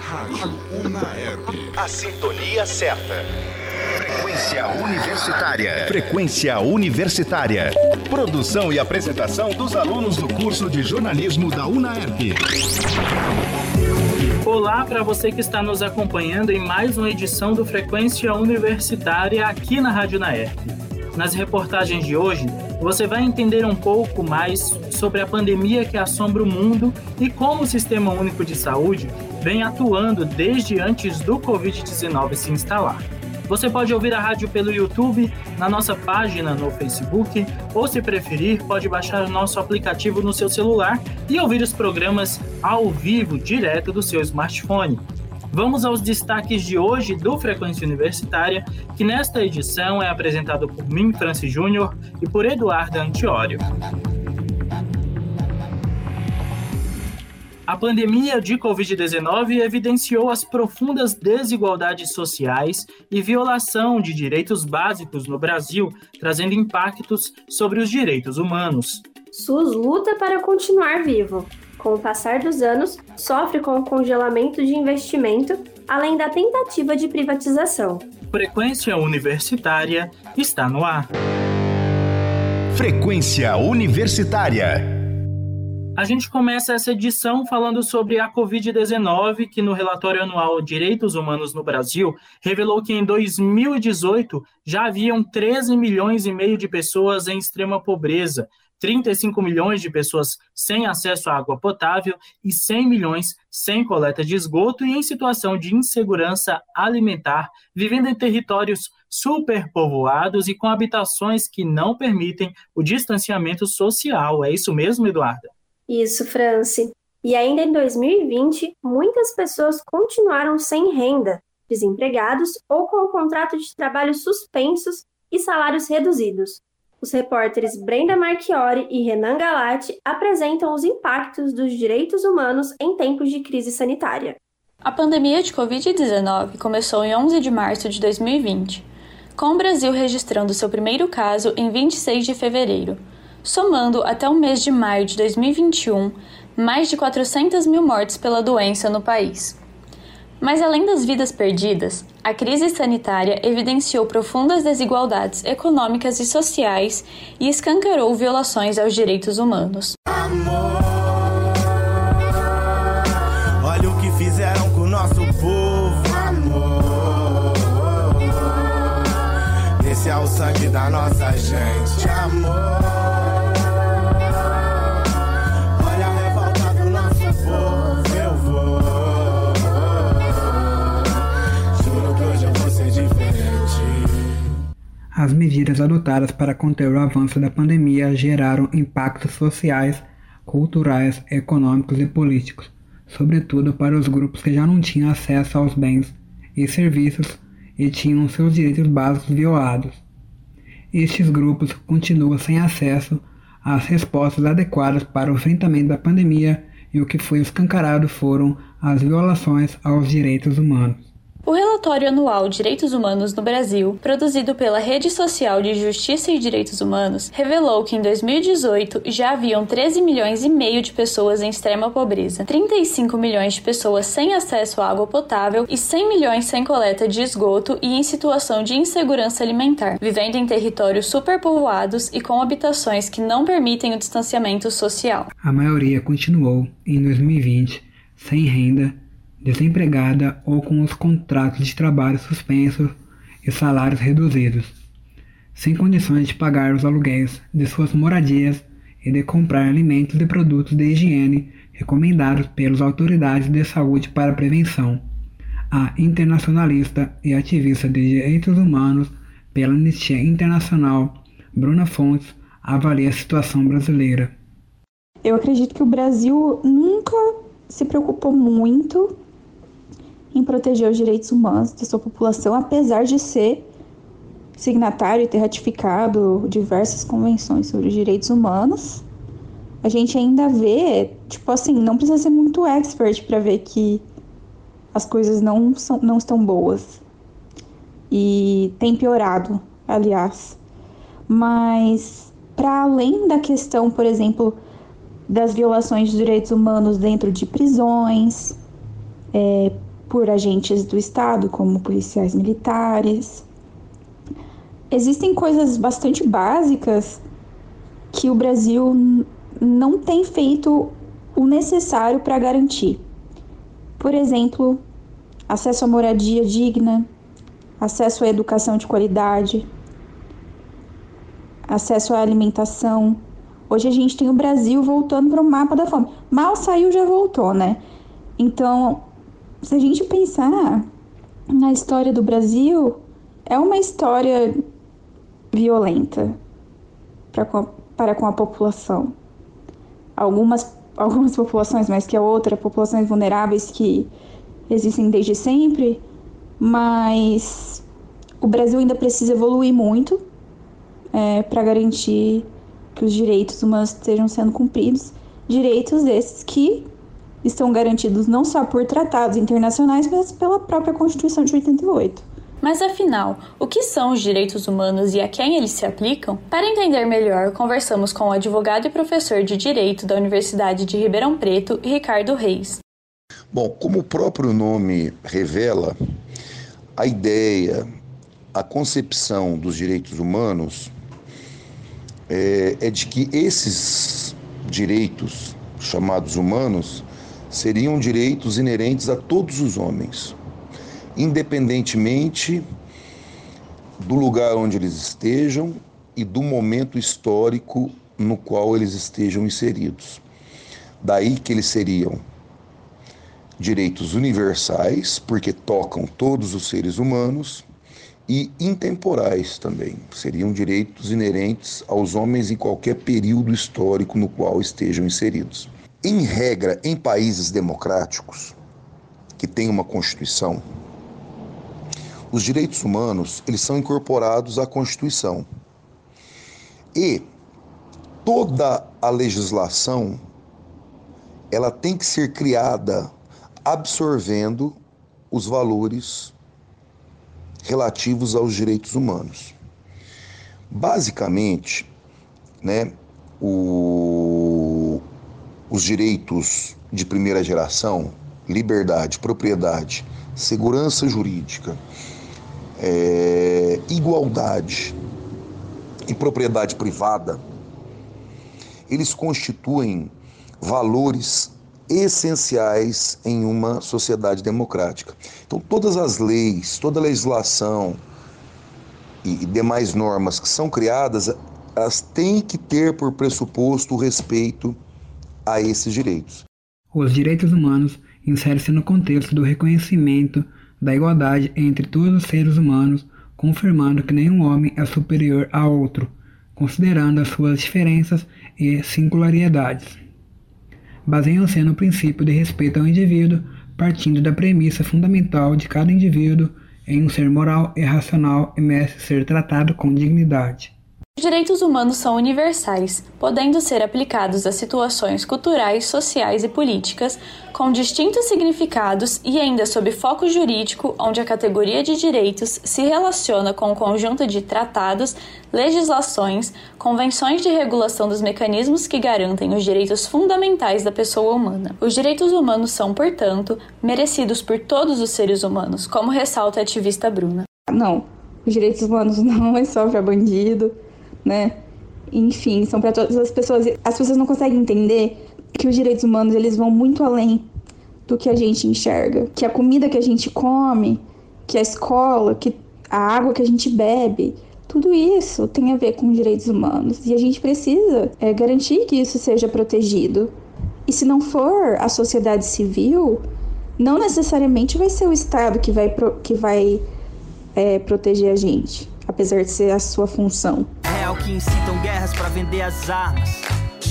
Rádio Unaerp. A sintonia certa. Frequência Universitária. Frequência Universitária. Produção e apresentação dos alunos do curso de jornalismo da UNAERP. Olá para você que está nos acompanhando em mais uma edição do Frequência Universitária aqui na Rádio UNAERP. Nas reportagens de hoje, você vai entender um pouco mais sobre a pandemia que assombra o mundo e como o Sistema Único de Saúde vem atuando desde antes do Covid-19 se instalar. Você pode ouvir a rádio pelo YouTube, na nossa página no Facebook, ou se preferir, pode baixar o nosso aplicativo no seu celular e ouvir os programas ao vivo, direto do seu smartphone. Vamos aos destaques de hoje do Frequência Universitária, que nesta edição é apresentado por mim, Francis Júnior, e por Eduardo Antiório. A pandemia de Covid-19 evidenciou as profundas desigualdades sociais e violação de direitos básicos no Brasil, trazendo impactos sobre os direitos humanos. SUS luta para continuar vivo. Com o passar dos anos, sofre com o congelamento de investimento, além da tentativa de privatização. Frequência Universitária está no ar. Frequência Universitária. A gente começa essa edição falando sobre a Covid-19, que no relatório anual Direitos Humanos no Brasil revelou que em 2018 já haviam 13 milhões e meio de pessoas em extrema pobreza, 35 milhões de pessoas sem acesso à água potável e 100 milhões sem coleta de esgoto e em situação de insegurança alimentar, vivendo em territórios superpovoados e com habitações que não permitem o distanciamento social. É isso mesmo, Eduarda? Isso, Franci. E ainda em 2020, muitas pessoas continuaram sem renda, desempregados ou com o contrato de trabalho suspensos e salários reduzidos. Os repórteres Brenda Marchiori e Renan Galati apresentam os impactos dos direitos humanos em tempos de crise sanitária. A pandemia de Covid-19 começou em 11 de março de 2020, com o Brasil registrando seu primeiro caso em 26 de fevereiro somando até o mês de maio de 2021 mais de 400 mil mortes pela doença no país. Mas além das vidas perdidas, a crise sanitária evidenciou profundas desigualdades econômicas e sociais e escancarou violações aos direitos humanos. Amor, olha o que fizeram com o nosso povo, amor. Esse é o sangue da nossa gente, amor. As medidas adotadas para conter o avanço da pandemia geraram impactos sociais, culturais, econômicos e políticos, sobretudo para os grupos que já não tinham acesso aos bens e serviços e tinham seus direitos básicos violados. Estes grupos continuam sem acesso às respostas adequadas para o enfrentamento da pandemia e o que foi escancarado foram as violações aos direitos humanos. O relatório anual Direitos Humanos no Brasil, produzido pela Rede Social de Justiça e Direitos Humanos, revelou que em 2018 já haviam 13 milhões e meio de pessoas em extrema pobreza, 35 milhões de pessoas sem acesso à água potável e 100 milhões sem coleta de esgoto e em situação de insegurança alimentar, vivendo em territórios superpovoados e com habitações que não permitem o distanciamento social. A maioria continuou, em 2020, sem renda desempregada ou com os contratos de trabalho suspensos e salários reduzidos, sem condições de pagar os aluguéis de suas moradias e de comprar alimentos e produtos de higiene recomendados pelas autoridades de saúde para prevenção. A internacionalista e ativista de direitos humanos pela Anistia Internacional, Bruna Fontes, avalia a situação brasileira. Eu acredito que o Brasil nunca se preocupou muito em proteger os direitos humanos da sua população, apesar de ser signatário e ter ratificado diversas convenções sobre os direitos humanos. A gente ainda vê, tipo assim, não precisa ser muito expert para ver que as coisas não, são, não estão boas. E tem piorado, aliás. Mas, para além da questão, por exemplo, das violações de direitos humanos dentro de prisões, é, por agentes do Estado, como policiais militares. Existem coisas bastante básicas que o Brasil não tem feito o necessário para garantir. Por exemplo, acesso à moradia digna, acesso à educação de qualidade, acesso à alimentação. Hoje a gente tem o Brasil voltando para o mapa da fome. Mal saiu, já voltou, né? Então, se a gente pensar na história do Brasil, é uma história violenta para com a, para com a população. Algumas, algumas populações mais que a outra, populações vulneráveis que existem desde sempre, mas o Brasil ainda precisa evoluir muito é, para garantir que os direitos humanos estejam sendo cumpridos. Direitos esses que estão garantidos não só por tratados internacionais, mas pela própria Constituição de 88. Mas afinal, o que são os direitos humanos e a quem eles se aplicam? Para entender melhor, conversamos com o advogado e professor de Direito da Universidade de Ribeirão Preto, Ricardo Reis. Bom, como o próprio nome revela, a ideia, a concepção dos direitos humanos é, é de que esses direitos chamados humanos seriam direitos inerentes a todos os homens, independentemente do lugar onde eles estejam e do momento histórico no qual eles estejam inseridos. Daí que eles seriam direitos universais, porque tocam todos os seres humanos, e intemporais também. Seriam direitos inerentes aos homens em qualquer período histórico no qual estejam inseridos. Em regra, em países democráticos que têm uma constituição, os direitos humanos eles são incorporados à Constituição. E toda a legislação ela tem que ser criada absorvendo os valores relativos aos direitos humanos. Basicamente, né, o, os direitos de primeira geração, liberdade, propriedade, segurança jurídica, é, igualdade e propriedade privada, eles constituem valores essenciais em uma sociedade democrática. Então, todas as leis, toda a legislação e demais normas que são criadas, elas têm que ter por pressuposto o respeito a esses direitos. Os direitos humanos inserem-se no contexto do reconhecimento da igualdade entre todos os seres humanos, confirmando que nenhum homem é superior a outro, considerando as suas diferenças e singularidades baseiam-se no princípio de respeito ao indivíduo, partindo da premissa fundamental de cada indivíduo em um ser moral e racional e merece ser tratado com dignidade. Os direitos humanos são universais, podendo ser aplicados a situações culturais, sociais e políticas, com distintos significados e ainda sob foco jurídico, onde a categoria de direitos se relaciona com o um conjunto de tratados, legislações, convenções de regulação dos mecanismos que garantem os direitos fundamentais da pessoa humana. Os direitos humanos são, portanto, merecidos por todos os seres humanos, como ressalta a ativista Bruna. Não, os direitos humanos não é só para bandido né? Enfim, são para todas as pessoas. As pessoas não conseguem entender que os direitos humanos eles vão muito além do que a gente enxerga, que a comida que a gente come, que a escola, que a água que a gente bebe, tudo isso tem a ver com direitos humanos e a gente precisa é, garantir que isso seja protegido. E se não for a sociedade civil, não necessariamente vai ser o Estado que vai, que vai é, proteger a gente, apesar de ser a sua função real que incitam guerras para vender as armas.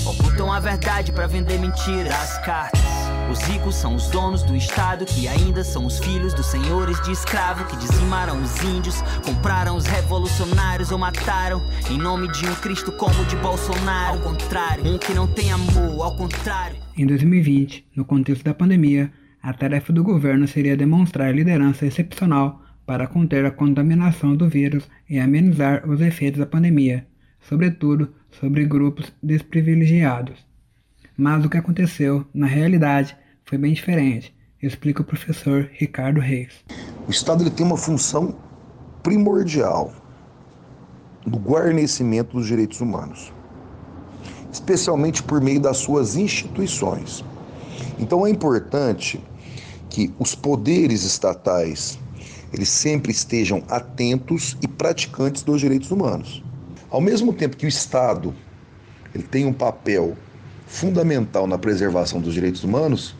Ocultam a verdade para vender mentiras. As cartas. Os ricos são os donos do Estado, que ainda são os filhos dos senhores de escravo que dizimaram os índios, compraram os revolucionários ou mataram em nome de um Cristo como de Bolsonaro. Ao contrário, um que não tem amor, ao contrário. Em 2020, no contexto da pandemia, a tarefa do governo seria demonstrar liderança excepcional para conter a contaminação do vírus e amenizar os efeitos da pandemia, sobretudo sobre grupos desprivilegiados. Mas o que aconteceu, na realidade, foi bem diferente, explica o professor Ricardo Reis. O Estado ele tem uma função primordial no guarnecimento dos direitos humanos, especialmente por meio das suas instituições. Então é importante que os poderes estatais eles sempre estejam atentos e praticantes dos direitos humanos. Ao mesmo tempo que o Estado ele tem um papel fundamental na preservação dos direitos humanos,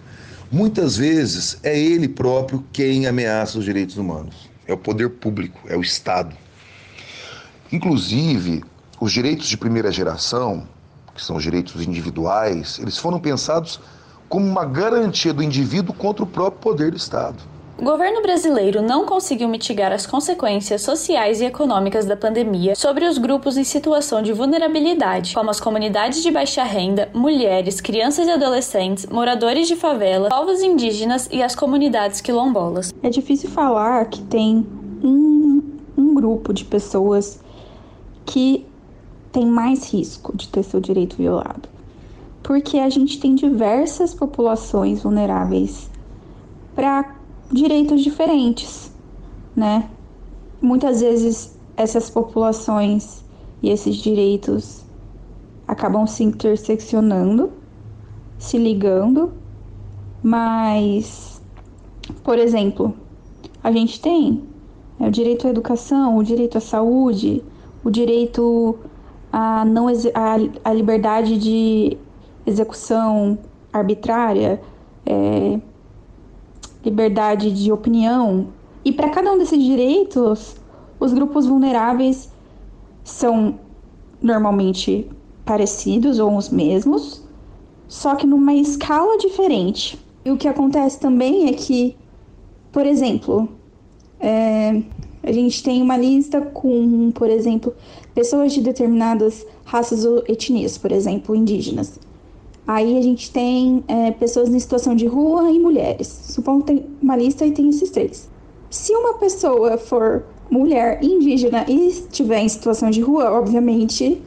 muitas vezes é ele próprio quem ameaça os direitos humanos. É o poder público, é o Estado. Inclusive, os direitos de primeira geração, que são os direitos individuais, eles foram pensados como uma garantia do indivíduo contra o próprio poder do Estado. O governo brasileiro não conseguiu mitigar as consequências sociais e econômicas da pandemia sobre os grupos em situação de vulnerabilidade, como as comunidades de baixa renda, mulheres, crianças e adolescentes, moradores de favela, povos indígenas e as comunidades quilombolas. É difícil falar que tem um, um grupo de pessoas que tem mais risco de ter seu direito violado. Porque a gente tem diversas populações vulneráveis para direitos diferentes, né? Muitas vezes essas populações e esses direitos acabam se interseccionando, se ligando, mas, por exemplo, a gente tem é, o direito à educação, o direito à saúde, o direito à, não, à, à liberdade de execução arbitrária, é, liberdade de opinião. E para cada um desses direitos, os grupos vulneráveis são normalmente parecidos ou os mesmos, só que numa escala diferente. E o que acontece também é que, por exemplo, é, a gente tem uma lista com, por exemplo, pessoas de determinadas raças ou etnias, por exemplo, indígenas. Aí a gente tem é, pessoas em situação de rua e mulheres. Suponho que tem uma lista e tem esses três. Se uma pessoa for mulher indígena e estiver em situação de rua, obviamente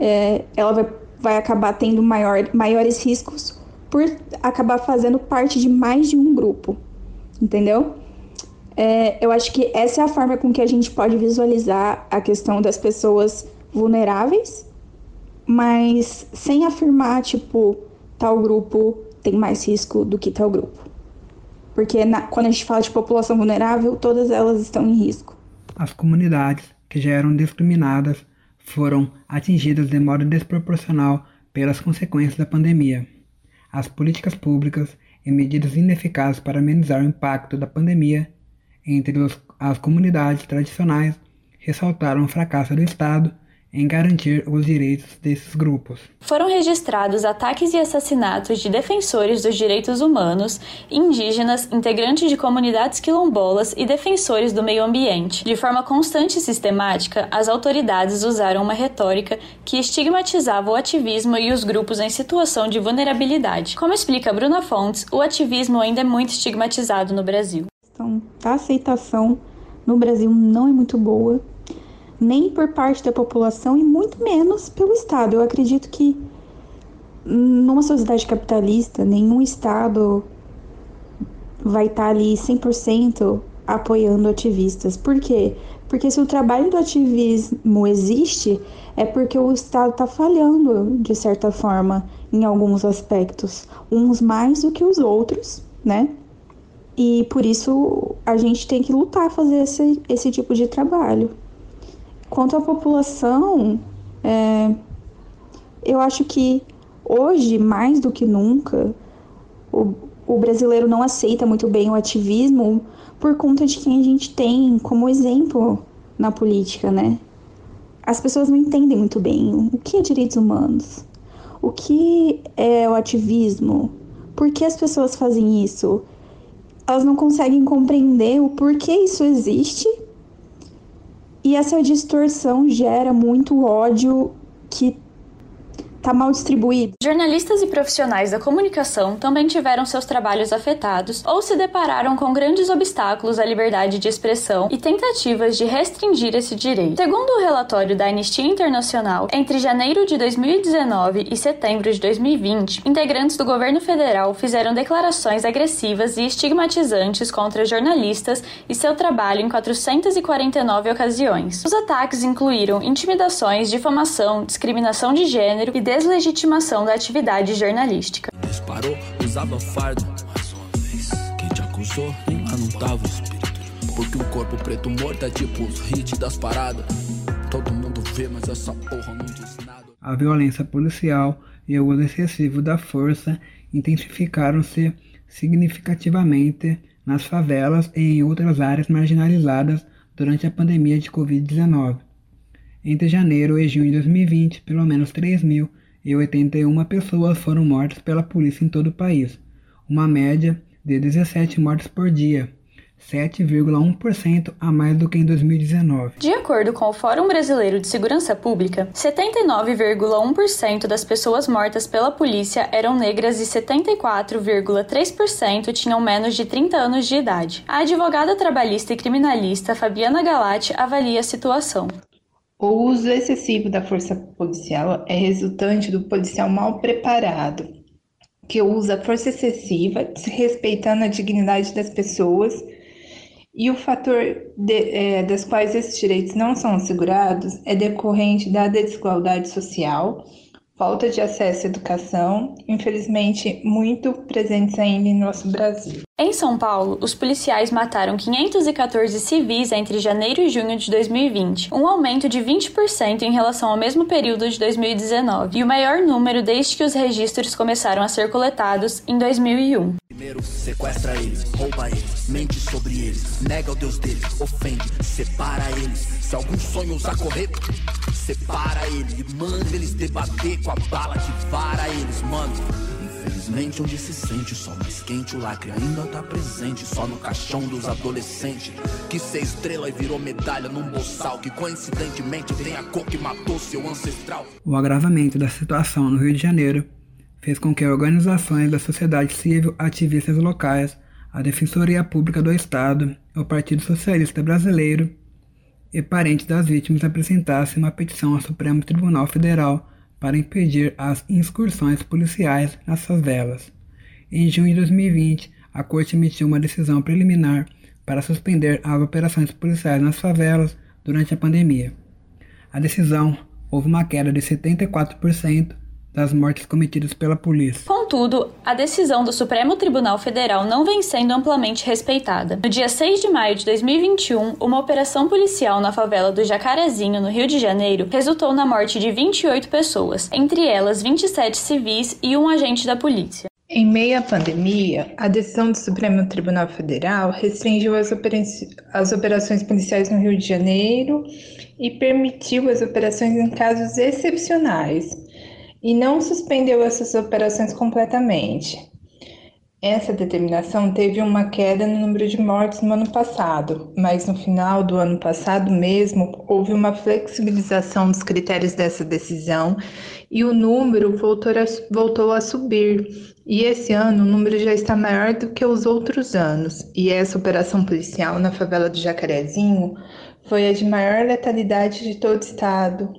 é, ela vai, vai acabar tendo maior, maiores riscos por acabar fazendo parte de mais de um grupo, entendeu? É, eu acho que essa é a forma com que a gente pode visualizar a questão das pessoas vulneráveis mas sem afirmar, tipo, tal grupo tem mais risco do que tal grupo. Porque na, quando a gente fala de população vulnerável, todas elas estão em risco. As comunidades que já eram discriminadas foram atingidas de modo desproporcional pelas consequências da pandemia. As políticas públicas e medidas ineficazes para amenizar o impacto da pandemia entre os, as comunidades tradicionais ressaltaram o fracasso do Estado em garantir os direitos desses grupos. Foram registrados ataques e assassinatos de defensores dos direitos humanos, indígenas, integrantes de comunidades quilombolas e defensores do meio ambiente. De forma constante e sistemática, as autoridades usaram uma retórica que estigmatizava o ativismo e os grupos em situação de vulnerabilidade. Como explica Bruna Fontes, o ativismo ainda é muito estigmatizado no Brasil. Então, a aceitação no Brasil não é muito boa nem por parte da população e muito menos pelo Estado. Eu acredito que numa sociedade capitalista, nenhum Estado vai estar ali 100% apoiando ativistas. Por quê? Porque se o trabalho do ativismo existe, é porque o Estado está falhando, de certa forma, em alguns aspectos, uns mais do que os outros, né? E por isso a gente tem que lutar fazer esse, esse tipo de trabalho. Quanto à população, é, eu acho que hoje, mais do que nunca, o, o brasileiro não aceita muito bem o ativismo por conta de quem a gente tem como exemplo na política, né? As pessoas não entendem muito bem o que é direitos humanos, o que é o ativismo, por que as pessoas fazem isso. Elas não conseguem compreender o porquê isso existe e essa distorção gera muito ódio que tá mal distribuído. Jornalistas e profissionais da comunicação também tiveram seus trabalhos afetados ou se depararam com grandes obstáculos à liberdade de expressão e tentativas de restringir esse direito. Segundo o relatório da Anistia Internacional, entre janeiro de 2019 e setembro de 2020, integrantes do governo federal fizeram declarações agressivas e estigmatizantes contra jornalistas e seu trabalho em 449 ocasiões. Os ataques incluíram intimidações, difamação, discriminação de gênero e deslegitimação da atividade jornalística. Disparou, usava fardo. Mais uma vez, quem te acusou nem lá não tava o espírito. Porque um corpo preto morto é tipo os hits das paradas. Todo mundo vê, mas essa porra não diz nada. A violência policial e o uso excessivo da força intensificaram-se significativamente nas favelas e em outras áreas marginalizadas durante a pandemia de Covid-19. Entre janeiro e junho de 2020, pelo menos 3.081 pessoas foram mortas pela polícia em todo o país, uma média de 17 mortes por dia, 7,1% a mais do que em 2019. De acordo com o Fórum Brasileiro de Segurança Pública, 79,1% das pessoas mortas pela polícia eram negras e 74,3% tinham menos de 30 anos de idade. A advogada trabalhista e criminalista Fabiana Galati avalia a situação. O uso excessivo da força policial é resultante do policial mal preparado, que usa força excessiva, desrespeitando a dignidade das pessoas, e o fator de, é, das quais esses direitos não são assegurados é decorrente da desigualdade social, falta de acesso à educação, infelizmente muito presentes ainda em nosso Brasil. Em São Paulo, os policiais mataram 514 civis entre janeiro e junho de 2020, um aumento de 20% em relação ao mesmo período de 2019, e o maior número desde que os registros começaram a ser coletados em 2001. Primeiro sequestra eles, rouba eles, mente sobre eles, nega o Deus deles, ofende, separa eles. Se algum sonho usar correr, separa ele manda eles debater com a bala que vara eles, mano. Infelizmente, onde se sente o mais quente, o lacre ainda tá presente só no caixão dos adolescentes. Que estrela e virou medalha num bolsal que coincidentemente tem a cor que matou seu ancestral. O agravamento da situação no Rio de Janeiro fez com que organizações da sociedade civil, ativistas locais, a Defensoria Pública do Estado, o Partido Socialista Brasileiro e parentes das vítimas apresentassem uma petição ao Supremo Tribunal Federal para impedir as incursões policiais nas favelas. Em junho de 2020, a Corte emitiu uma decisão preliminar para suspender as operações policiais nas favelas durante a pandemia. A decisão houve uma queda de 74% das mortes cometidas pela polícia. Contudo, a decisão do Supremo Tribunal Federal não vem sendo amplamente respeitada. No dia 6 de maio de 2021, uma operação policial na favela do Jacarezinho, no Rio de Janeiro, resultou na morte de 28 pessoas, entre elas 27 civis e um agente da polícia. Em meio à pandemia, a decisão do Supremo Tribunal Federal restringiu as, opera as operações policiais no Rio de Janeiro e permitiu as operações em casos excepcionais, e não suspendeu essas operações completamente. Essa determinação teve uma queda no número de mortes no ano passado, mas no final do ano passado mesmo houve uma flexibilização dos critérios dessa decisão e o número voltou a, voltou a subir. E esse ano o número já está maior do que os outros anos. E essa operação policial na favela do Jacarezinho foi a de maior letalidade de todo o estado,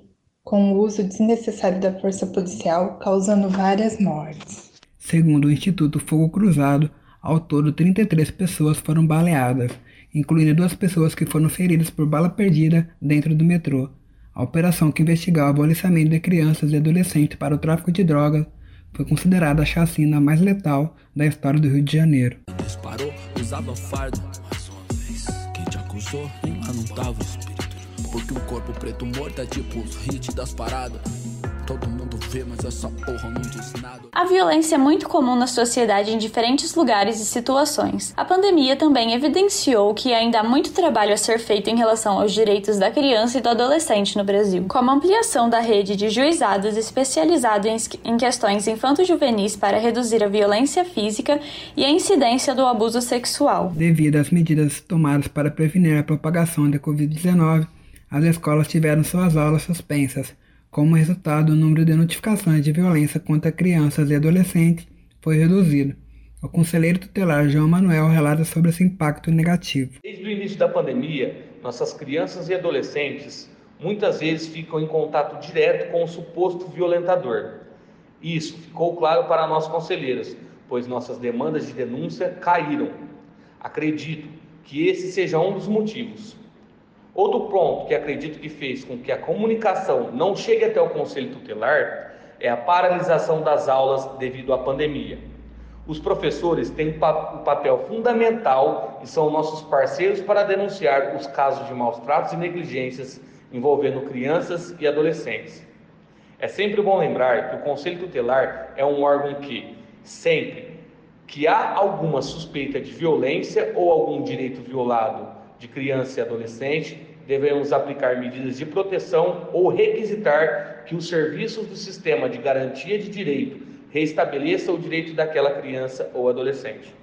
com o uso desnecessário da força policial, causando várias mortes. Segundo o Instituto Fogo Cruzado, ao todo 33 pessoas foram baleadas, incluindo duas pessoas que foram feridas por bala perdida dentro do metrô. A operação que investigava o aliciamento de crianças e adolescentes para o tráfico de drogas foi considerada a chacina mais letal da história do Rio de Janeiro. Disparou, usava fardo. Mais uma vez, quem te acusou nem lá não tava. Porque um corpo preto morto é tipo os hits das paradas. Todo mundo vê, mas essa porra não diz nada. A violência é muito comum na sociedade em diferentes lugares e situações. A pandemia também evidenciou que ainda há muito trabalho a ser feito em relação aos direitos da criança e do adolescente no Brasil, como a ampliação da rede de juizados especializados em questões infanto-juvenis para reduzir a violência física e a incidência do abuso sexual. Devido às medidas tomadas para prevenir a propagação da Covid-19, as escolas tiveram suas aulas suspensas, Como resultado, o número de notificações de violência contra crianças e adolescentes foi reduzido. O conselheiro tutelar João Manuel relata sobre esse impacto negativo. Desde o início da pandemia, nossas crianças e adolescentes muitas vezes ficam em contato direto com o suposto violentador. Isso ficou claro para nós conselheiros, pois nossas demandas de denúncia caíram. Acredito que esse seja um dos motivos. Outro ponto que acredito que fez com que a comunicação não chegue até o conselho tutelar é a paralisação das aulas devido à pandemia. Os professores têm um papel fundamental e são nossos parceiros para denunciar os casos de maus tratos e negligências envolvendo crianças e adolescentes. É sempre bom lembrar que o Conselho Tutelar é um órgão que, sempre que há alguma suspeita de violência ou algum direito violado de criança e adolescente, devemos aplicar medidas de proteção ou requisitar que os serviços do sistema de garantia de direito restabeleça o direito daquela criança ou adolescente.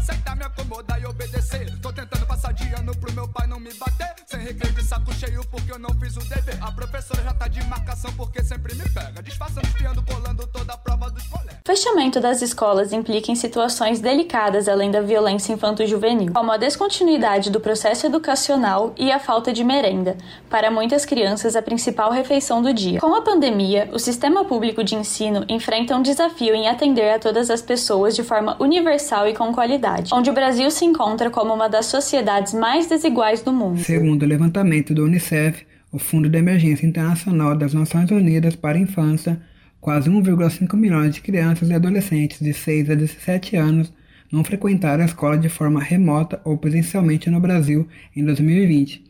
Aceitar, me acomodar e obedecer? Tô tentando passar de ano pro meu pai não me bater. Sem de saco cheio porque eu não fiz o dever. A professora já tá de marcação porque sempre me pega. Disfarçando, espiando, colando toda a prova dos colegas. Fechamento das escolas implica em situações delicadas além da violência infanto-juvenil, como a descontinuidade do processo educacional e a falta de merenda, para muitas crianças a principal refeição do dia. Com a pandemia, o sistema público de ensino enfrenta um desafio em atender a todas as pessoas de forma universal e com qualidade, onde o Brasil se encontra como uma das sociedades mais desiguais do mundo. Segundo o levantamento do Unicef, o Fundo de Emergência Internacional das Nações Unidas para a Infância, quase 1,5 milhões de crianças e adolescentes de 6 a 17 anos não frequentaram a escola de forma remota ou presencialmente no Brasil em 2020.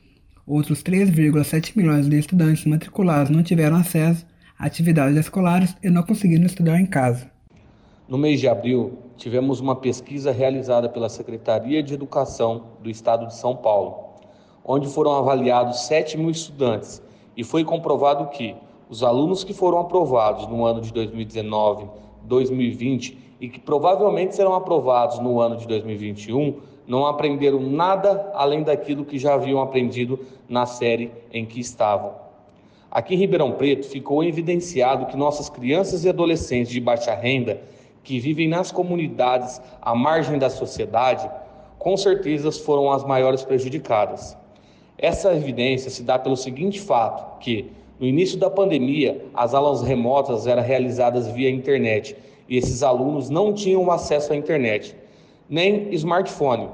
Outros 3,7 milhões de estudantes matriculados não tiveram acesso a atividades escolares e não conseguiram estudar em casa. No mês de abril, tivemos uma pesquisa realizada pela Secretaria de Educação do Estado de São Paulo onde foram avaliados 7 mil estudantes e foi comprovado que os alunos que foram aprovados no ano de 2019, 2020 e que provavelmente serão aprovados no ano de 2021 não aprenderam nada além daquilo que já haviam aprendido na série em que estavam. Aqui em Ribeirão Preto ficou evidenciado que nossas crianças e adolescentes de baixa renda que vivem nas comunidades à margem da sociedade, com certeza foram as maiores prejudicadas. Essa evidência se dá pelo seguinte fato, que no início da pandemia, as aulas remotas eram realizadas via internet e esses alunos não tinham acesso à internet, nem smartphone,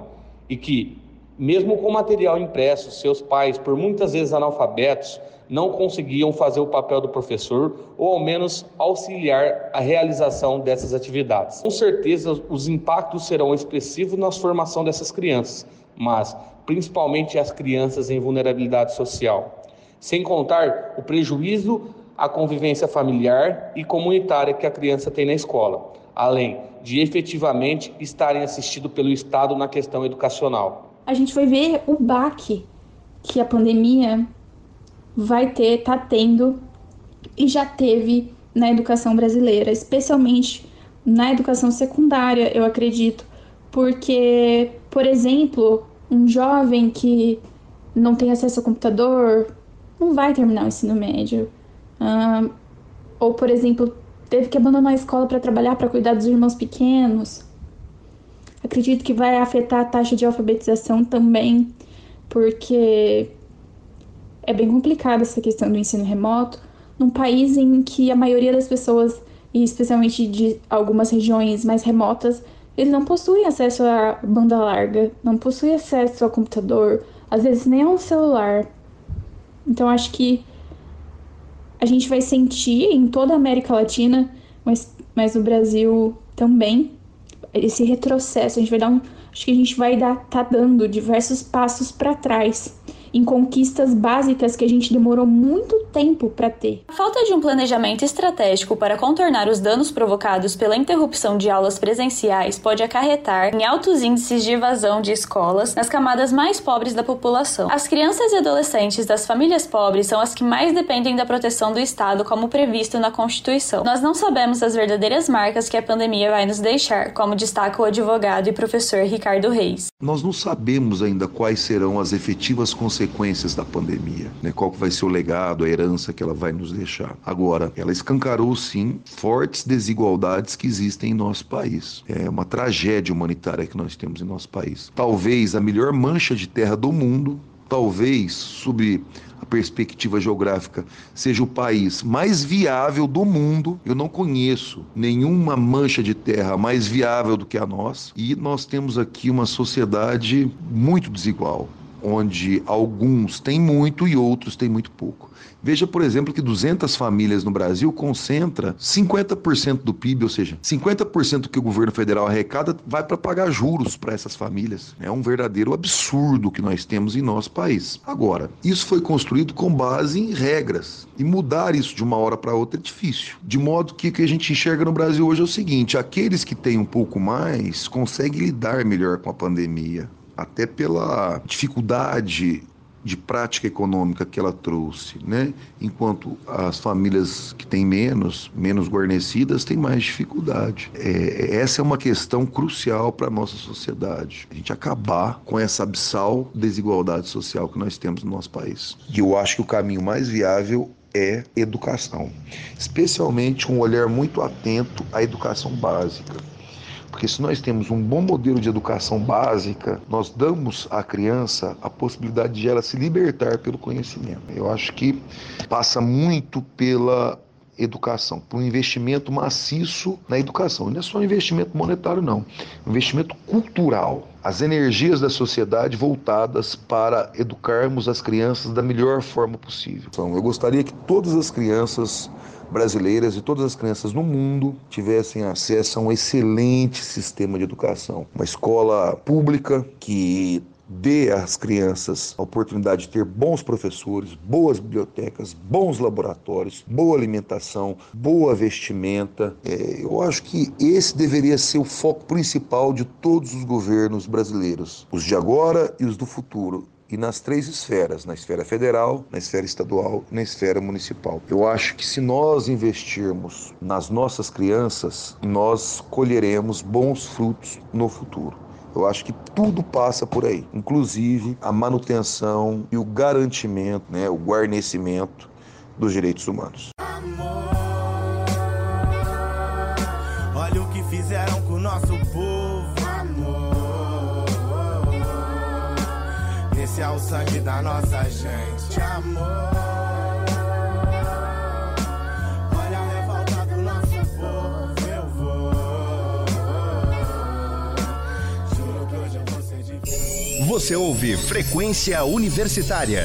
e que, mesmo com material impresso, seus pais, por muitas vezes analfabetos, não conseguiam fazer o papel do professor ou ao menos auxiliar a realização dessas atividades. Com certeza, os impactos serão expressivos na formação dessas crianças, mas principalmente as crianças em vulnerabilidade social. Sem contar o prejuízo à convivência familiar e comunitária que a criança tem na escola, além de efetivamente estarem assistidos pelo Estado na questão educacional. A gente vai ver o baque que a pandemia vai ter, tá tendo e já teve na educação brasileira, especialmente na educação secundária, eu acredito, porque, por exemplo, um jovem que não tem acesso ao computador não vai terminar o ensino médio. Ou, por exemplo, teve que abandonar a escola para trabalhar, para cuidar dos irmãos pequenos. Acredito que vai afetar a taxa de alfabetização também, porque é bem complicada essa questão do ensino remoto, num país em que a maioria das pessoas, e especialmente de algumas regiões mais remotas, eles não possuem acesso à banda larga, não possuem acesso ao computador, às vezes nem ao celular. Então acho que a gente vai sentir em toda a América Latina, mas, mas no Brasil também, esse retrocesso. A gente vai dar um. Acho que a gente vai dar, tá dando diversos passos para trás em conquistas básicas que a gente demorou muito tempo para ter. A falta de um planejamento estratégico para contornar os danos provocados pela interrupção de aulas presenciais pode acarretar em altos índices de evasão de escolas nas camadas mais pobres da população. As crianças e adolescentes das famílias pobres são as que mais dependem da proteção do Estado, como previsto na Constituição. Nós não sabemos as verdadeiras marcas que a pandemia vai nos deixar, como destaca o advogado e professor Ricardo Reis. Nós não sabemos ainda quais serão as efetivas consequências consequências da pandemia, né? qual vai ser o legado, a herança que ela vai nos deixar. Agora, ela escancarou sim fortes desigualdades que existem em nosso país. É uma tragédia humanitária que nós temos em nosso país. Talvez a melhor mancha de terra do mundo, talvez sob a perspectiva geográfica, seja o país mais viável do mundo. Eu não conheço nenhuma mancha de terra mais viável do que a nossa. E nós temos aqui uma sociedade muito desigual onde alguns têm muito e outros têm muito pouco. Veja, por exemplo, que 200 famílias no Brasil concentra 50% do PIB, ou seja, 50% que o governo federal arrecada vai para pagar juros para essas famílias. É um verdadeiro absurdo que nós temos em nosso país. Agora, isso foi construído com base em regras e mudar isso de uma hora para outra é difícil. De modo que o que a gente enxerga no Brasil hoje é o seguinte: aqueles que têm um pouco mais conseguem lidar melhor com a pandemia até pela dificuldade de prática econômica que ela trouxe, né? Enquanto as famílias que têm menos, menos guarnecidas, têm mais dificuldade. É, essa é uma questão crucial para a nossa sociedade. A gente acabar com essa abissal desigualdade social que nós temos no nosso país. E eu acho que o caminho mais viável é educação, especialmente um olhar muito atento à educação básica porque se nós temos um bom modelo de educação básica, nós damos à criança a possibilidade de ela se libertar pelo conhecimento. Eu acho que passa muito pela educação, por um investimento maciço na educação. Não é só um investimento monetário, não. Um investimento cultural. As energias da sociedade voltadas para educarmos as crianças da melhor forma possível. Então, eu gostaria que todas as crianças brasileiras e todas as crianças no mundo tivessem acesso a um excelente sistema de educação. Uma escola pública que dê às crianças a oportunidade de ter bons professores, boas bibliotecas, bons laboratórios, boa alimentação, boa vestimenta. É, eu acho que esse deveria ser o foco principal de todos os governos brasileiros, os de agora e os do futuro e nas três esferas, na esfera federal, na esfera estadual e na esfera municipal. Eu acho que se nós investirmos nas nossas crianças, nós colheremos bons frutos no futuro. Eu acho que tudo passa por aí, inclusive a manutenção e o garantimento, né, o guarnecimento dos direitos humanos. Olha o que fizeram com o nosso povo. Esse é o sangue da nossa gente, amor. Você ouve Frequência Universitária.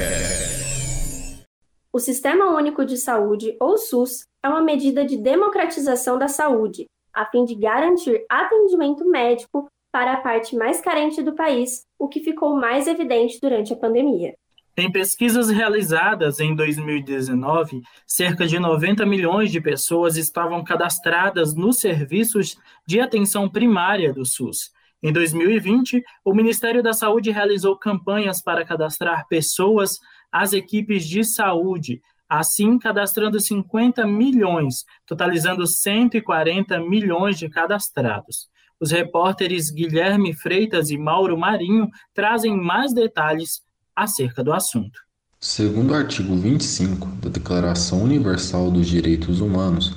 O Sistema Único de Saúde, ou SUS, é uma medida de democratização da saúde, a fim de garantir atendimento médico para a parte mais carente do país, o que ficou mais evidente durante a pandemia. Em pesquisas realizadas em 2019, cerca de 90 milhões de pessoas estavam cadastradas nos serviços de atenção primária do SUS. Em 2020, o Ministério da Saúde realizou campanhas para cadastrar pessoas às equipes de saúde, assim cadastrando 50 milhões, totalizando 140 milhões de cadastrados. Os repórteres Guilherme Freitas e Mauro Marinho trazem mais detalhes acerca do assunto. Segundo o artigo 25 da Declaração Universal dos Direitos Humanos,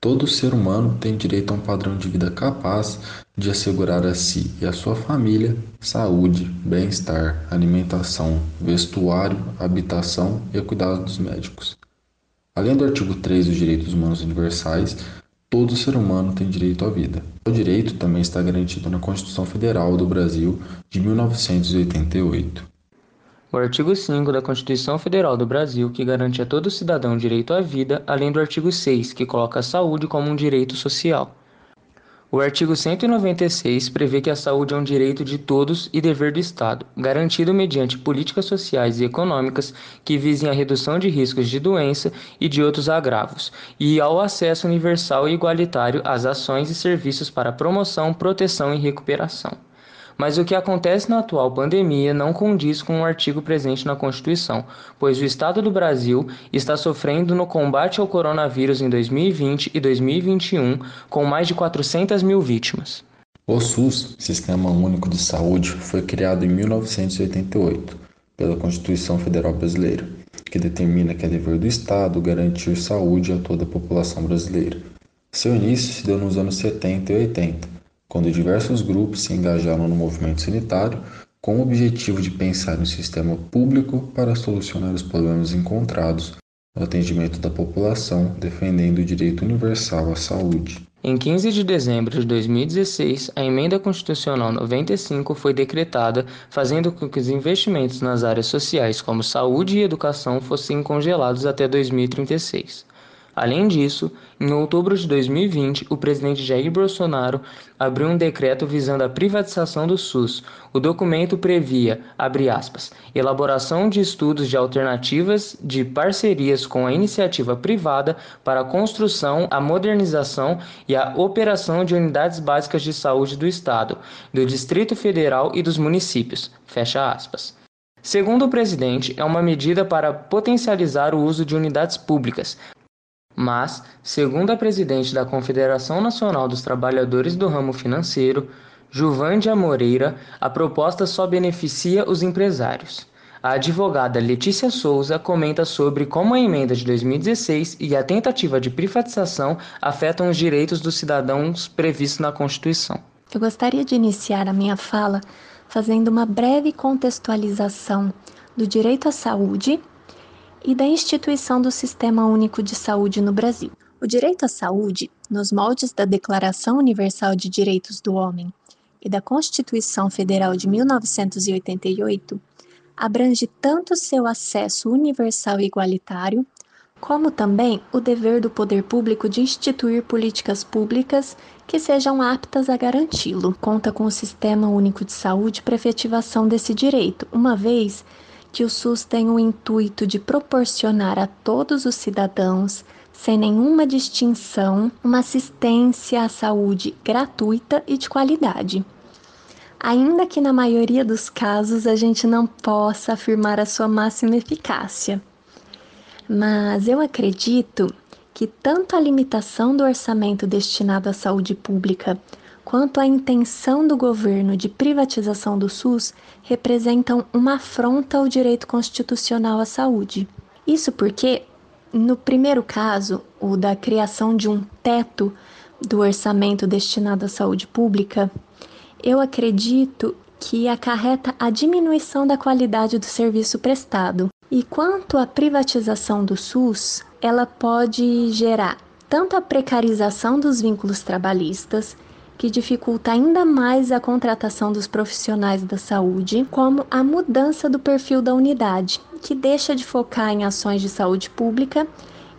todo ser humano tem direito a um padrão de vida capaz de assegurar a si e a sua família saúde, bem-estar, alimentação, vestuário, habitação e cuidados médicos. Além do artigo 3 dos Direitos Humanos Universais, Todo ser humano tem direito à vida. O direito também está garantido na Constituição Federal do Brasil de 1988. O artigo 5 da Constituição Federal do Brasil, que garante a todo cidadão direito à vida, além do artigo 6, que coloca a saúde como um direito social. O artigo 196 prevê que a saúde é um direito de todos e dever do Estado, garantido mediante políticas sociais e econômicas que visem a redução de riscos de doença e de outros agravos, e ao acesso universal e igualitário às ações e serviços para promoção, proteção e recuperação. Mas o que acontece na atual pandemia não condiz com o um artigo presente na Constituição, pois o Estado do Brasil está sofrendo no combate ao coronavírus em 2020 e 2021, com mais de 400 mil vítimas. O SUS, Sistema Único de Saúde, foi criado em 1988 pela Constituição Federal Brasileira, que determina que é dever do Estado garantir saúde a toda a população brasileira. Seu início se deu nos anos 70 e 80, quando diversos grupos se engajaram no movimento sanitário com o objetivo de pensar um sistema público para solucionar os problemas encontrados no atendimento da população, defendendo o direito universal à saúde. Em 15 de dezembro de 2016, a Emenda Constitucional 95 foi decretada, fazendo com que os investimentos nas áreas sociais como saúde e educação fossem congelados até 2036. Além disso, em outubro de 2020, o presidente Jair Bolsonaro abriu um decreto visando a privatização do SUS. O documento previa, aspas, elaboração de estudos de alternativas de parcerias com a iniciativa privada para a construção, a modernização e a operação de unidades básicas de saúde do Estado, do Distrito Federal e dos municípios. Fecha aspas. Segundo o presidente, é uma medida para potencializar o uso de unidades públicas, mas, segundo a presidente da Confederação Nacional dos Trabalhadores do Ramo Financeiro, Juvândia Moreira, a proposta só beneficia os empresários. A advogada Letícia Souza comenta sobre como a emenda de 2016 e a tentativa de privatização afetam os direitos dos cidadãos previstos na Constituição. Eu gostaria de iniciar a minha fala fazendo uma breve contextualização do direito à saúde e da instituição do Sistema Único de Saúde no Brasil. O direito à saúde, nos moldes da Declaração Universal de Direitos do Homem e da Constituição Federal de 1988, abrange tanto seu acesso universal e igualitário, como também o dever do poder público de instituir políticas públicas que sejam aptas a garanti-lo. Conta com o Sistema Único de Saúde para efetivação desse direito, uma vez que o SUS tem o intuito de proporcionar a todos os cidadãos, sem nenhuma distinção, uma assistência à saúde gratuita e de qualidade. Ainda que na maioria dos casos a gente não possa afirmar a sua máxima eficácia. Mas eu acredito que tanto a limitação do orçamento destinado à saúde pública quanto à intenção do governo de privatização do SUS representam uma afronta ao direito constitucional à saúde. Isso porque, no primeiro caso, o da criação de um teto do orçamento destinado à saúde pública, eu acredito que acarreta a diminuição da qualidade do serviço prestado. E quanto à privatização do SUS, ela pode gerar tanto a precarização dos vínculos trabalhistas que dificulta ainda mais a contratação dos profissionais da saúde, como a mudança do perfil da unidade, que deixa de focar em ações de saúde pública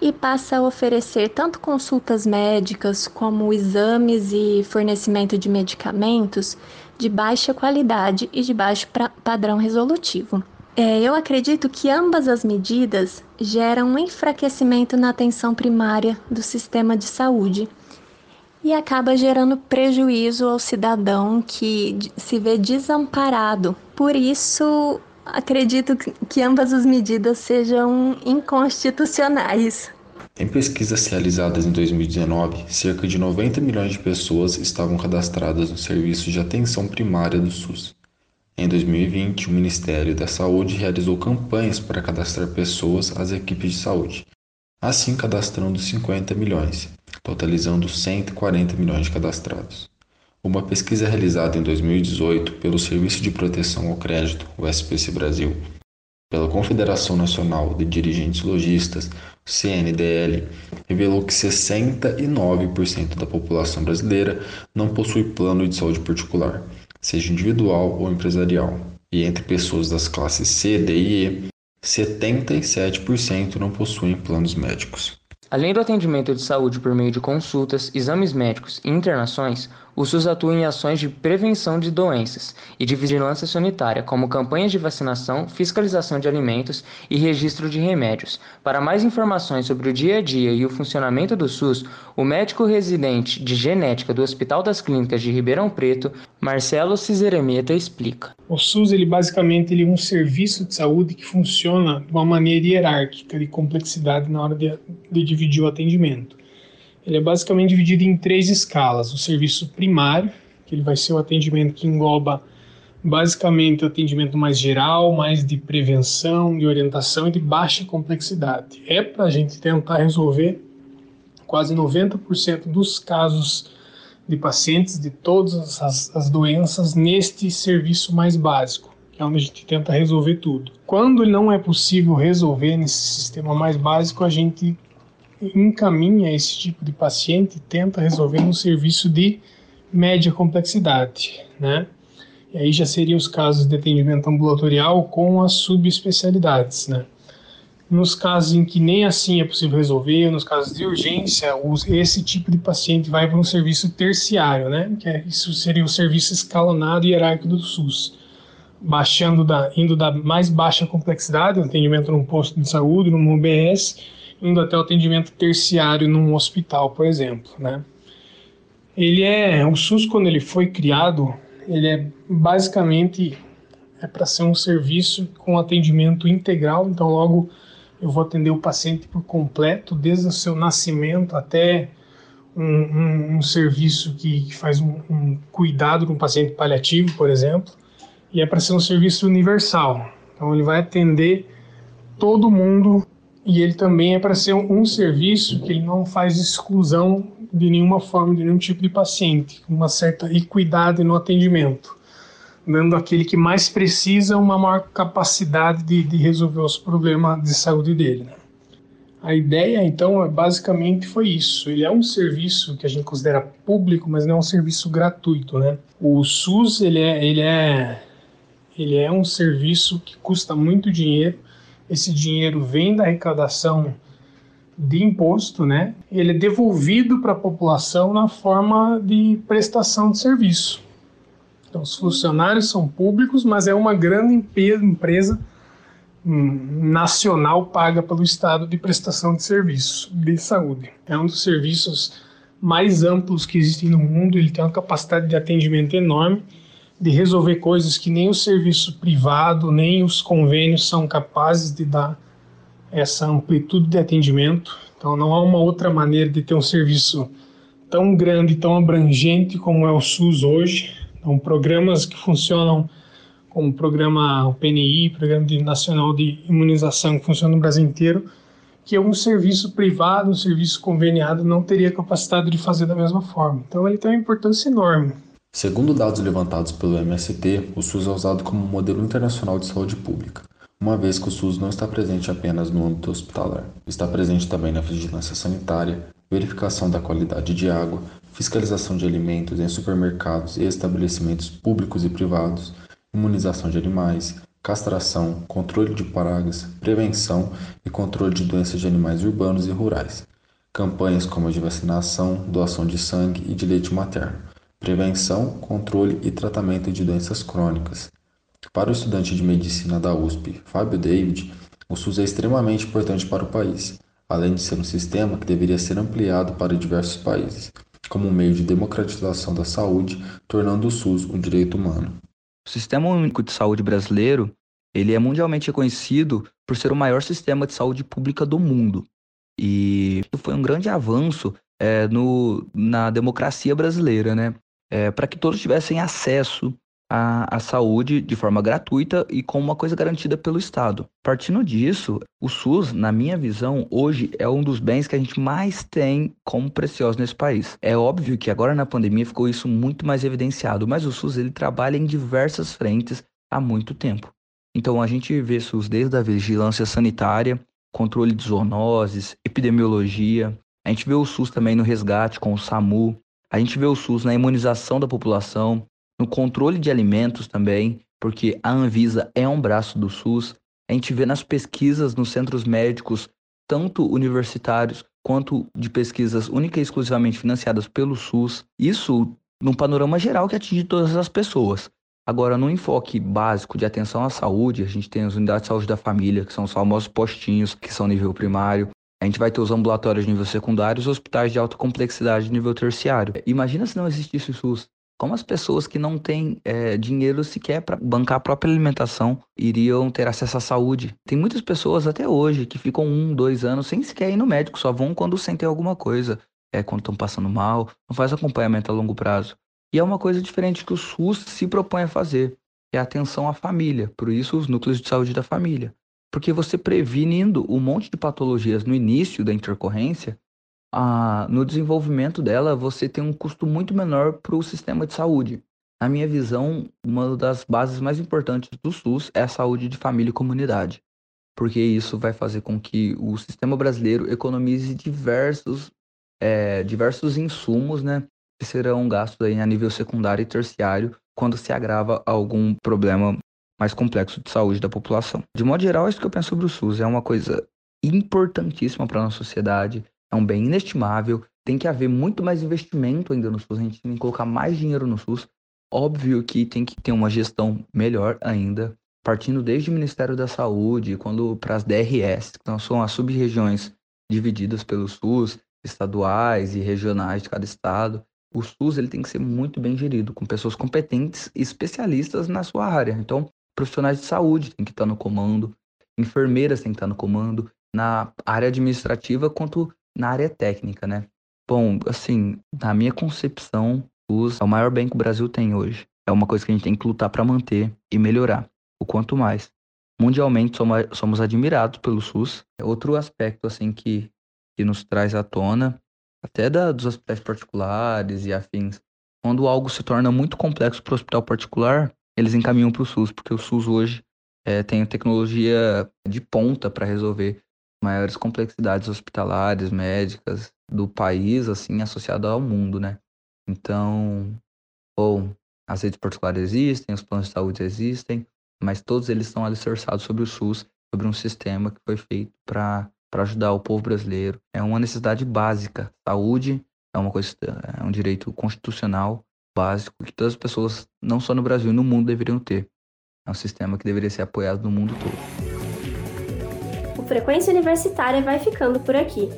e passa a oferecer tanto consultas médicas como exames e fornecimento de medicamentos de baixa qualidade e de baixo padrão resolutivo. É, eu acredito que ambas as medidas geram um enfraquecimento na atenção primária do sistema de saúde e acaba gerando prejuízo ao cidadão que se vê desamparado. Por isso, acredito que ambas as medidas sejam inconstitucionais. Em pesquisas realizadas em 2019, cerca de 90 milhões de pessoas estavam cadastradas no serviço de atenção primária do SUS. Em 2020, o Ministério da Saúde realizou campanhas para cadastrar pessoas às equipes de saúde, assim cadastrando 50 milhões, totalizando 140 milhões de cadastrados. Uma pesquisa realizada em 2018 pelo Serviço de Proteção ao Crédito, o SPC Brasil, pela Confederação Nacional de Dirigentes Logistas, CNDL, revelou que 69% da população brasileira não possui plano de saúde particular, seja individual ou empresarial. E entre pessoas das classes C, D e E, 77% não possuem planos médicos. Além do atendimento de saúde por meio de consultas, exames médicos e internações, o SUS atua em ações de prevenção de doenças e de vigilância sanitária, como campanhas de vacinação, fiscalização de alimentos e registro de remédios. Para mais informações sobre o dia a dia e o funcionamento do SUS, o médico residente de genética do Hospital das Clínicas de Ribeirão Preto, Marcelo Cizeremeta, explica. O SUS, ele basicamente ele é um serviço de saúde que funciona de uma maneira hierárquica, de complexidade na hora de, de dividir o atendimento. Ele é basicamente dividido em três escalas: o serviço primário, que ele vai ser o atendimento que engloba basicamente atendimento mais geral, mais de prevenção, de orientação e de baixa complexidade. É para a gente tentar resolver quase 90% dos casos de pacientes de todas as, as, doenças neste serviço mais básico, que é onde a gente tenta resolver tudo. Quando não é possível resolver nesse sistema mais básico, a gente encaminha esse tipo de paciente e tenta resolver no serviço de média complexidade, né? E aí já seriam os casos de atendimento ambulatorial com as subespecialidades, né? Nos casos em que nem assim é possível resolver, nos casos de urgência, esse tipo de paciente vai para um serviço terciário, né? Que é, isso seria o serviço escalonado e hierárquico do SUS, baixando da, indo da mais baixa complexidade, atendimento num posto de saúde, num UBS, indo até o atendimento terciário num hospital, por exemplo, né? Ele é o SUS quando ele foi criado, ele é basicamente é para ser um serviço com atendimento integral, então logo eu vou atender o paciente por completo, desde o seu nascimento até um, um, um serviço que, que faz um, um, cuidado com o paciente paliativo, por exemplo, e é para ser um serviço universal. Então ele vai atender todo mundo e ele também é para ser um, serviço que ele não faz exclusão de nenhuma forma, de nenhum tipo de paciente, uma certa equidade no atendimento, dando aquele que mais precisa uma maior capacidade de, de resolver os problemas de saúde dele. Né? A ideia, então, é, basicamente foi isso. Ele é um serviço que a gente considera público, mas não é um serviço gratuito, né? O SUS, ele é, ele é, ele é um serviço que custa muito dinheiro. Esse dinheiro vem da arrecadação de imposto, né? Ele é devolvido para a população na forma de prestação de serviço. Então, os funcionários são públicos, mas é uma grande empresa hum, nacional paga pelo Estado de prestação de serviço de saúde. É um dos serviços mais amplos que existem no mundo, ele tem uma capacidade de atendimento enorme, de resolver coisas que nem o serviço privado, nem os convênios são capazes de dar essa amplitude de atendimento. Então, não há uma outra maneira de ter um serviço tão grande, tão abrangente como é o SUS hoje. Então, programas que funcionam como o programa PNI, Programa Nacional de Imunização, que funciona no Brasil inteiro, que um serviço privado, um serviço conveniado, não teria capacidade de fazer da mesma forma. Então, ele tem uma importância enorme. Segundo dados levantados pelo MST, o SUS é usado como modelo internacional de saúde pública uma vez que o SUS não está presente apenas no âmbito hospitalar, está presente também na vigilância sanitária, verificação da qualidade de água, fiscalização de alimentos em supermercados e estabelecimentos públicos e privados, imunização de animais, castração, controle de pragas, prevenção e controle de doenças de animais urbanos e rurais, campanhas como a de vacinação, doação de sangue e de leite materno, prevenção, controle e tratamento de doenças crônicas, para o estudante de medicina da USP, Fábio David, o SUS é extremamente importante para o país, além de ser um sistema que deveria ser ampliado para diversos países, como um meio de democratização da saúde, tornando o SUS um direito humano. O Sistema Único de Saúde brasileiro, ele é mundialmente reconhecido por ser o maior sistema de saúde pública do mundo. E foi um grande avanço é, no, na democracia brasileira, né? É, para que todos tivessem acesso a, a saúde de forma gratuita e com uma coisa garantida pelo Estado. Partindo disso, o SUS, na minha visão, hoje é um dos bens que a gente mais tem como precioso nesse país. É óbvio que agora na pandemia ficou isso muito mais evidenciado, mas o SUS ele trabalha em diversas frentes há muito tempo. Então a gente vê SUS desde a vigilância sanitária, controle de zoonoses, epidemiologia. A gente vê o SUS também no resgate com o SAMU. A gente vê o SUS na imunização da população, no controle de alimentos também, porque a Anvisa é um braço do SUS. A gente vê nas pesquisas nos centros médicos, tanto universitários quanto de pesquisas única e exclusivamente financiadas pelo SUS. Isso num panorama geral que atinge todas as pessoas. Agora, no enfoque básico de atenção à saúde, a gente tem as unidades de saúde da família, que são os famosos postinhos, que são nível primário. A gente vai ter os ambulatórios de nível secundário os hospitais de alta complexidade de nível terciário. Imagina se não existisse o SUS. Como as pessoas que não têm é, dinheiro sequer para bancar a própria alimentação iriam ter acesso à saúde? Tem muitas pessoas até hoje que ficam um, dois anos sem sequer ir no médico, só vão quando sentem alguma coisa, é, quando estão passando mal, não faz acompanhamento a longo prazo. E é uma coisa diferente que o SUS se propõe a fazer. é a atenção à família, por isso os núcleos de saúde da família. Porque você prevenindo um monte de patologias no início da intercorrência, ah, no desenvolvimento dela você tem um custo muito menor para o sistema de saúde. Na minha visão, uma das bases mais importantes do SUS é a saúde de família e comunidade, porque isso vai fazer com que o sistema brasileiro economize diversos, é, diversos insumos, né, que serão gastos aí a nível secundário e terciário quando se agrava algum problema mais complexo de saúde da população. De modo geral, é isso que eu penso sobre o SUS. É uma coisa importantíssima para a nossa sociedade, é um bem inestimável, tem que haver muito mais investimento ainda no SUS, a gente tem que colocar mais dinheiro no SUS. Óbvio que tem que ter uma gestão melhor ainda, partindo desde o Ministério da Saúde, quando para as DRS, que são as sub-regiões divididas pelo SUS, estaduais e regionais de cada estado, o SUS ele tem que ser muito bem gerido, com pessoas competentes e especialistas na sua área. Então, profissionais de saúde têm que estar no comando, enfermeiras têm que estar no comando, na área administrativa quanto na área técnica, né? Bom, assim, na minha concepção, o SUS é o maior bem que o Brasil tem hoje. É uma coisa que a gente tem que lutar para manter e melhorar, o quanto mais. Mundialmente somos, admirados pelo SUS. Outro aspecto assim que, que nos traz à tona até da, dos hospitais particulares e afins. Quando algo se torna muito complexo para o hospital particular, eles encaminham para o SUS, porque o SUS hoje é, tem tecnologia de ponta para resolver maiores complexidades hospitalares, médicas do país, assim, associado ao mundo, né? Então, bom, as redes particulares existem, os planos de saúde existem, mas todos eles estão alicerçados sobre o SUS, sobre um sistema que foi feito para ajudar o povo brasileiro. É uma necessidade básica. Saúde é uma coisa, é um direito constitucional básico que todas as pessoas, não só no Brasil, no mundo deveriam ter. É um sistema que deveria ser apoiado no mundo todo. O Frequência Universitária vai ficando por aqui.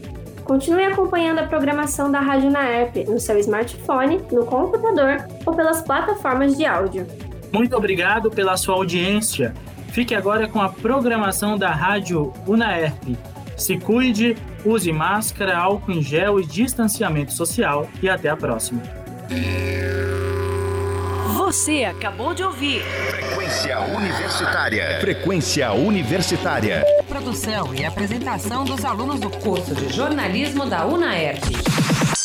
Continue acompanhando a programação da Rádio Naerp no seu smartphone, no computador ou pelas plataformas de áudio. Muito obrigado pela sua audiência. Fique agora com a programação da Rádio Unaerp se cuide, use máscara, álcool em gel e distanciamento social. E até a próxima. Você acabou de ouvir Frequência Universitária. Frequência Universitária. Produção e apresentação dos alunos do curso de jornalismo da UNAERP.